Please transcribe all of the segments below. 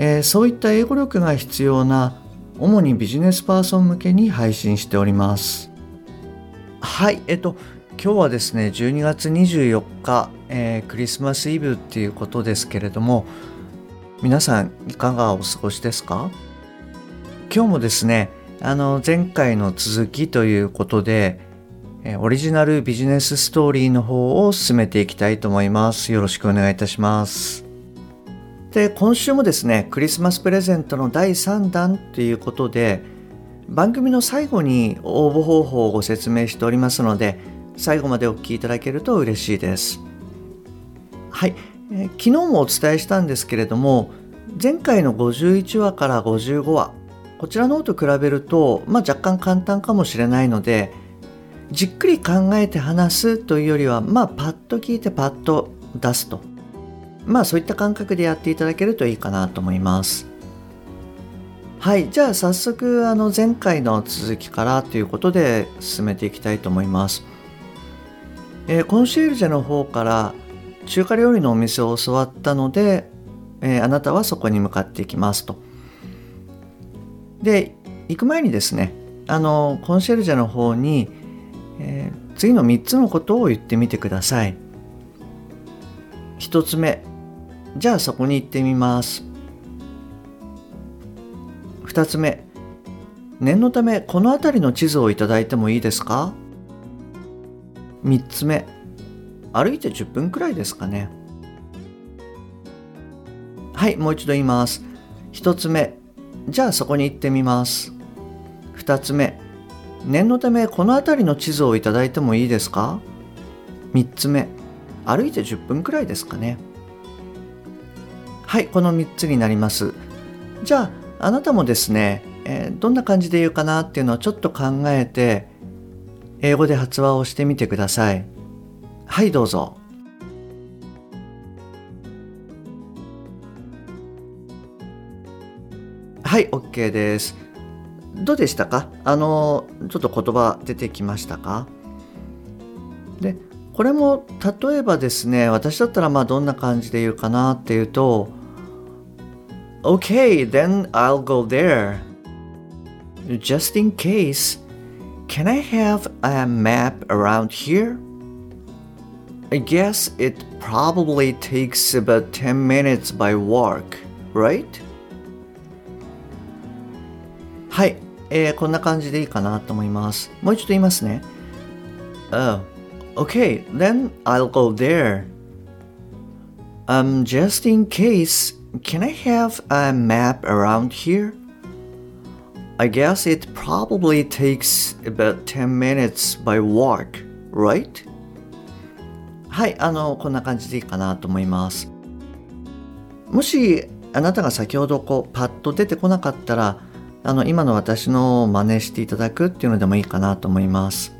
えーそういった英語力が必要な主にビジネスパーソン向けに配信しております。はいえっと今日はですね12月24日、えークリスマスイブっていうことですけれども皆さんいかがお過ごしですか？今日もですねあの前回の続きということでえオリジナルビジネスストーリーの方を進めていきたいと思います。よろしくお願いいたします。で今週もですねクリスマスプレゼントの第3弾ということで番組の最後に応募方法をご説明しておりますので最後までお聞きいただけると嬉しいです。はい、え昨日もお伝えしたんですけれども前回の51話から55話こちらの方と比べると、まあ、若干簡単かもしれないのでじっくり考えて話すというよりはまあパッと聞いてパッと出すと。まあそういった感覚でやっていただけるといいかなと思います。はい。じゃあ早速あの前回の続きからということで進めていきたいと思います、えーコンシェルジェの方から中華料理のお店を教わったので、えーあなたはそこに向かっていきますと。で行く前にですねあのコンシェルジェの方にえー次の3つのことを言ってみてください。1つ目じゃあそこに行ってみます。2つ目。念のためこの辺りの地図をいただいてもいいですか？3つ目。歩いて10分くらいですかね。はいもう一度言います。1つ目。じゃあそこに行ってみます。2つ目。念のためこの辺りの地図をいただいてもいいですか？3つ目。歩いて10分くらいですかね。はいこの3つになります。じゃああなたもですね、えーどんな感じで言うかなっていうのをちょっと考えて英語で発話をしてみてください。はいどうぞ。はい OK です。どうでしたか？あのちょっと言葉出てきましたか？でこれも例えばですね私だったらまあどんな感じで言うかなっていうと Okay, then I'll go there. Just in case, can I have a map around here? I guess it probably takes about 10 minutes by walk, right? はい、えーこんな感じでいいかなと思います。もう一度言いますね。Oh, okay, then I'll go there. Um, just in case, can I have a map around here? I guess it probably takes about 10 minutes by walk, right? はい、あの、こんな感じでいいかなと思います。もしあなたが先ほどこうパッと出てこなかったらあの今の私の真似していただくっていうのでもいいかなと思います。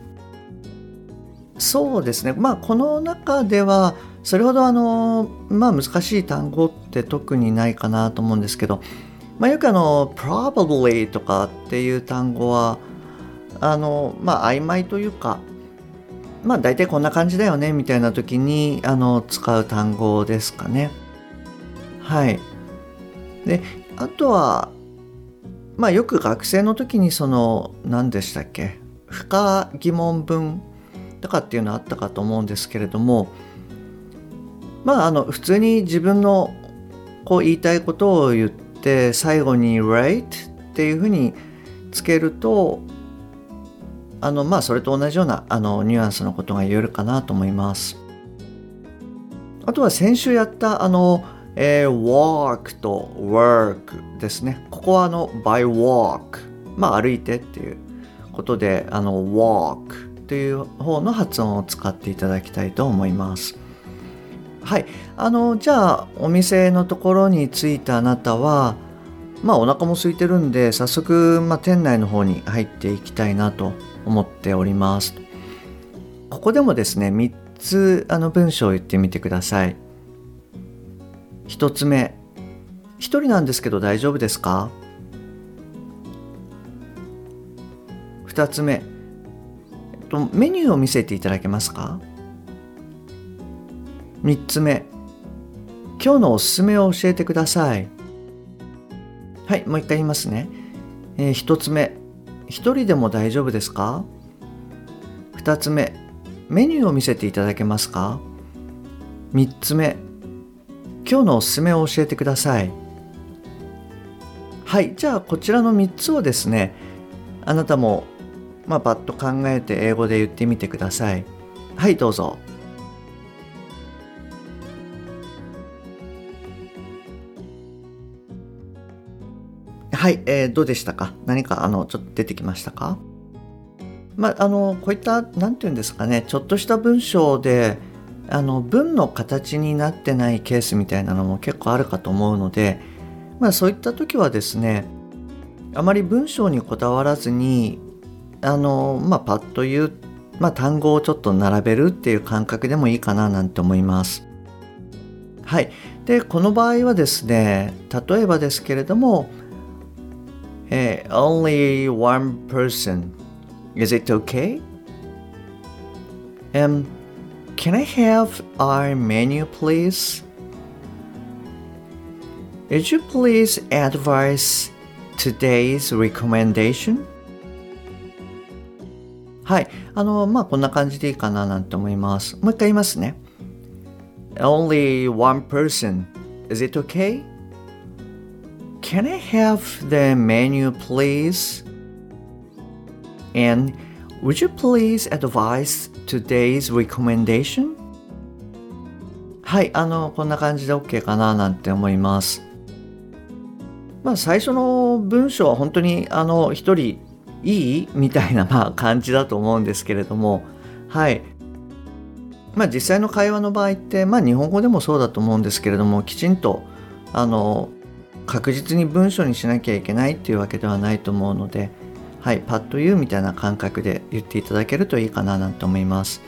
そうですねまあこの中ではそれほどあのまあ難しい単語って特にないかなと思うんですけど、まあ、よくあの probably とかっていう単語はあのまあ曖昧というかまあ大体こんな感じだよねみたいな時にあの使う単語ですかね。はい。であとはまあよく学生の時にその何でしたっけ不可疑問文とかっていうのあったかと思うんですけれどもまああの普通に自分のこう言いたいことを言って最後に「right」っていうふうにつけるとあのまあそれと同じようなあのニュアンスのことが言えるかなと思います。あとは先週やったあの、えー walk と work ですね。ここはあの by walk まあ歩いてっていうことであの walk という方の発音を使っていただきたいと思います。はい、あのじゃあお店のところに着いたあなたはまあお腹も空いてるんで早速、まあ、店内の方に入っていきたいなと思っております。ここでもですね3つあの文章を言ってみてください。1つ目。1人なんですけど大丈夫ですか？2つ目。えっとメニューを見せていただけますか？3つ目。今日のおすすめを教えてください。はいもう一回言いますね、えー、1つ目。1人でも大丈夫ですか？2つ目。メニューを見せていただけますか？3つ目。今日のおすすめを教えてください。はいじゃあこちらの3つをですね。あなたもまあ、パッと考えて英語で言ってみてください。はい、どうぞ。はい、えー、どうでしたか？何かあのちょっと出てきましたか？まあ、あのこういった何て言うんですかねちょっとした文章であの文の形になってないケースみたいなのも結構あるかと思うので、まあ、そういった時はですねあまり文章にこだわらずにあのまあパッと言う、まあ、単語をちょっと並べるっていう感覚でもいいかななんて思います。はい。で、この場合はですね、例えばですけれども、えー、only one person. Is it okay? Um, can I have our menu, please? Would you please advise today's recommendation? はい。あの、まあ、こんな感じでいいかななんて思います。もう一回言いますね。Only one person. Is it okay? Can I have the menu, please? And would you please advise today's recommendation? はい、あの、こんな感じで OK かななんて思います。まあ、最初の文章は本当に、あの、一人いいみたいなまあ感じだと思うんですけれどもはいまあ実際の会話の場合ってまあ日本語でもそうだと思うんですけれどもきちんとあの確実に文章にしなきゃいけないっていうわけではないと思うのではいパッと言うみたいな感覚で言っていただけるといいかななんて思います。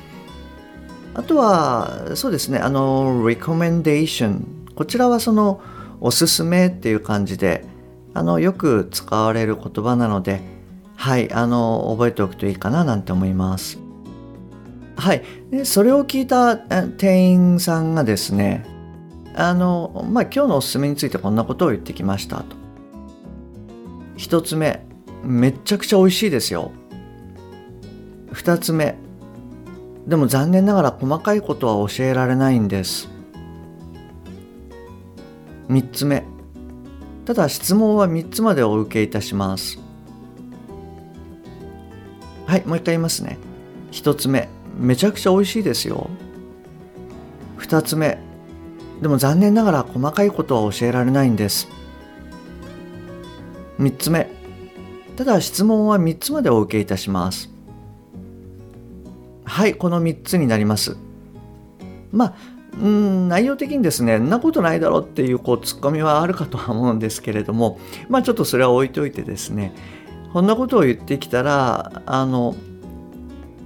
あとはそうですねあの recommendation こちらはそのおすすめっていう感じであのよく使われる言葉なのではいあの覚えておくといいかななんて思います。はいでそれを聞いた店員さんがですねあのまあ今日のおすすめについてこんなことを言ってきましたと一つ目めっちゃくちゃ美味しいですよ二つ目でも残念ながら細かいことは教えられないんです三つ目ただ質問は三つまでお受けいたしますはい、もう一回言いますね。一つ目、めちゃくちゃ美味しいですよ。二つ目、でも残念ながら細かいことは教えられないんです。三つ目、ただ質問は三つまでお受けいたします。はい、この三つになります。まあ、うん内容的にですね、んなことないだろうっていうこうツッコミはあるかとは思うんですけれども、まあちょっとそれは置いといてですね、こんなことを言ってきたらあの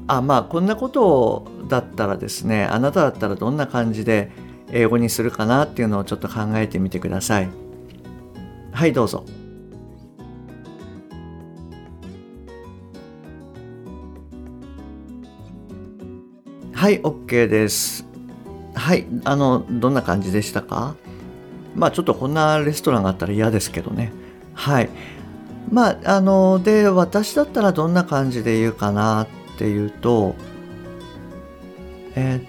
あまあこんなことだったらですねあなただったらどんな感じで英語にするかなっていうのをちょっと考えてみてください。はいどうぞ。はい OK です。はいあのどんな感じでしたか？まあちょっとこんなレストランがあったら嫌ですけどね。はい。まああので私だったらどんな感じで言うかなっていうとえ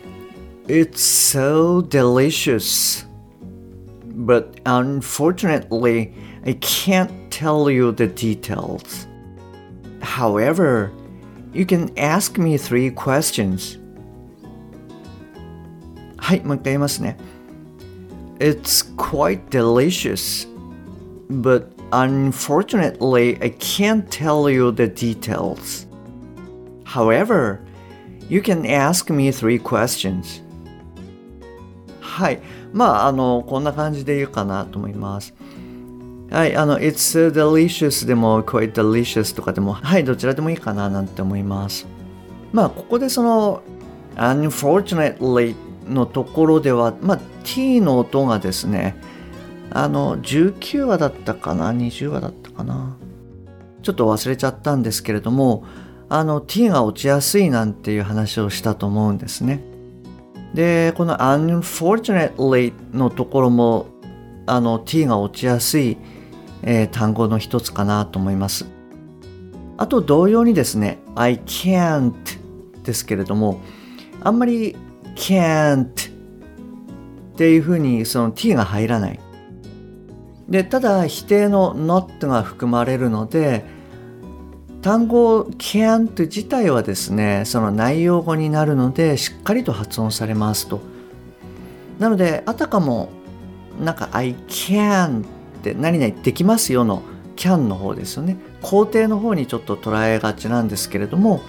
It's so delicious but unfortunately I can't tell you the details However you can ask me three questions はいもう一回言いますね It's quite delicious but Unfortunately, I can't tell you the details. However, you can ask me three questions. はい。まあ、あの、こんな感じで言うかなと思います。はい、あの、It's delicious でも quite delicious とかでも、はい、どちらでもいいかななんて思います。まあ、ここでその、unfortunately のところでは、まあ、t の音がですね、あの、19話だったかな ?20 話だったかなちょっと忘れちゃったんですけれども、あの、t が落ちやすいなんていう話をしたと思うんですね。で、この unfortunately のところも、あの、t が落ちやすい、えー、単語の一つかなと思います。あと同様にですね、I can't ですけれども、あんまり can't っていうふうにその t が入らない。で、ただ否定の not が含まれるので、単語 can't 自体はですね、その内容語になるので、しっかりと発音されますと。なので、あたかも、なんか I can って何々できますよの can の方ですよね。肯定の方にちょっと捉えがちなんですけれども、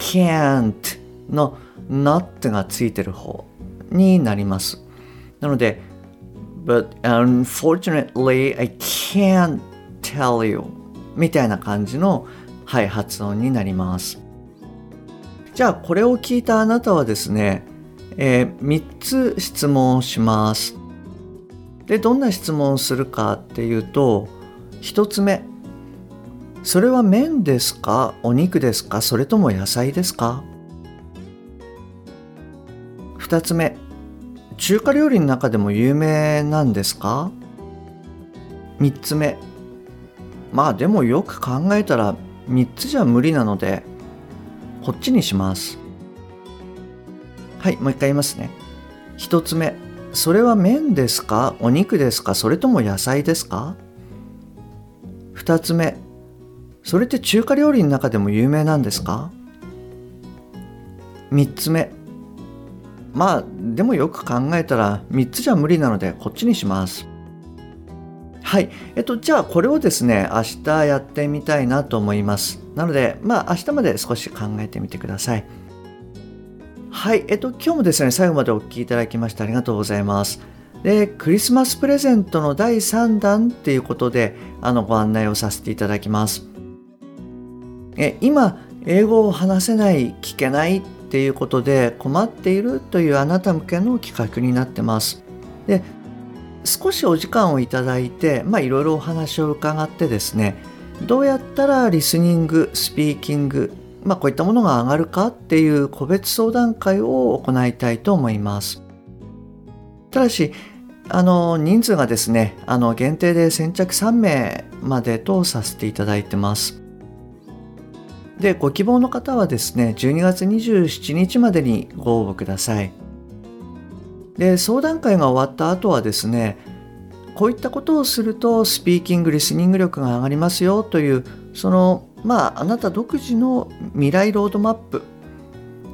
can't の not がついてる方になります。なので、But unfortunately, I can't tell you みたいな感じの、はい、発音になります。じゃあ、これを聞いたあなたはですね、えー、3つ質問をします。で、どんな質問をするかっていうと、1つ目、それは麺ですか？お肉ですか？それとも野菜ですか？2つ目。中華料理の中でも有名なんですか？3つ目。まあでもよく考えたら3つじゃ無理なのでこっちにします。はいもう一回言いますね。1つ目それは麺ですか？お肉ですか？それとも野菜ですか？2つ目それって中華料理の中でも有名なんですか？3つ目まあでもよく考えたら3つじゃ無理なのでこっちにします。はい。えっとじゃあこれをですね明日やってみたいなと思います。なのでまあ明日まで少し考えてみてください。はい。えっと今日もですね最後までお聴きいただきましてありがとうございます。でクリスマスプレゼントの第3弾っていうことであのご案内をさせていただきます。え今英語を話せない聞けないっていうことで困っているというあなた向けの企画になってます。で少しお時間をいただいていろいろお話を伺ってですねどうやったらリスニングスピーキングまあこういったものが上がるかっていう個別相談会を行いたいと思います。ただしあの人数がですねあの限定で先着3名までとさせていただいてます。で、ご希望の方はですね、12月27日までにご応募ください。で、相談会が終わった後はですね、こういったことをするとスピーキング、リスニング力が上がりますよという、その、まあ、あなた独自の未来ロードマップ、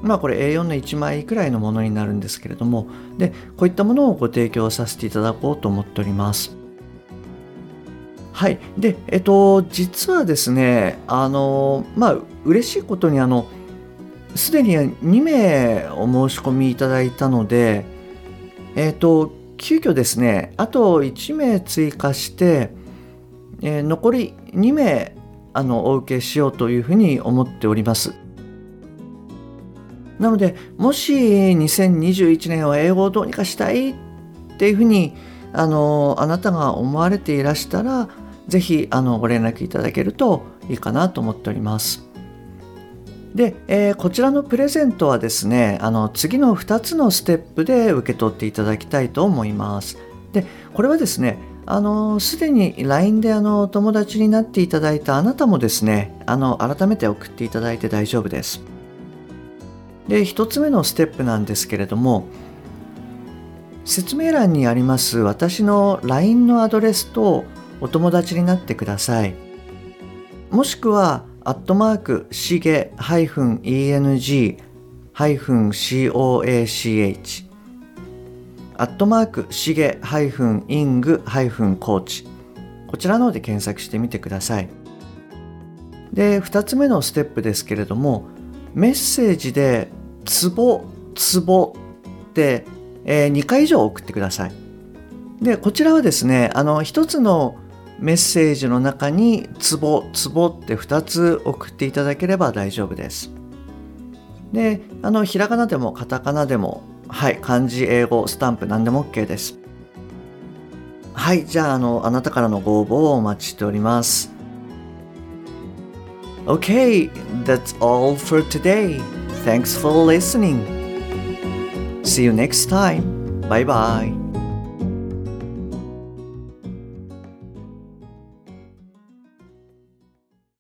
まあこれ A4 の1枚くらいのものになるんですけれども、で、こういったものをご提供させていただこうと思っております。はい。で、えっと、実はですね、あの、まあ、嬉しいことに、あの、すでに2名お申し込みいただいたので、えっと、急遽ですね、あと1名追加して、えー、残り2名、あの、お受けしようというふうに思っております。なので、もし2021年は英語をどうにかしたいっていうふうに、あの、あなたが思われていらしたら、ぜひあのご連絡いただけるといいかなと思っております。で、えー、こちらのプレゼントはですね、あの次の2つのステップで受け取っていただきたいと思います。で、これはですね、あの、すでに LINE であの友達になっていただいたあなたもですね、あの、改めて送っていただいて大丈夫です。で、1つ目のステップなんですけれども、説明欄にあります私の LINE のアドレスとお友達になってください。もしくは、アットマーク、しげ -eng-coach アットマーク、しげ -ing-coach こちらの方で検索してみてください。で、2つ目のステップですけれども、メッセージで、ツボ、ツボって、えー、2回以上送ってください。でこちらはですねあの一つのメッセージの中にツボツボって2つ送っていただければ大丈夫ですであのひらがなでもカタカナでもはい漢字英語スタンプ何でも OK ですはいじゃああのあなたからのご応募をお待ちしております Okay, that's all for today. Thanks for listening. See you next time. Bye bye.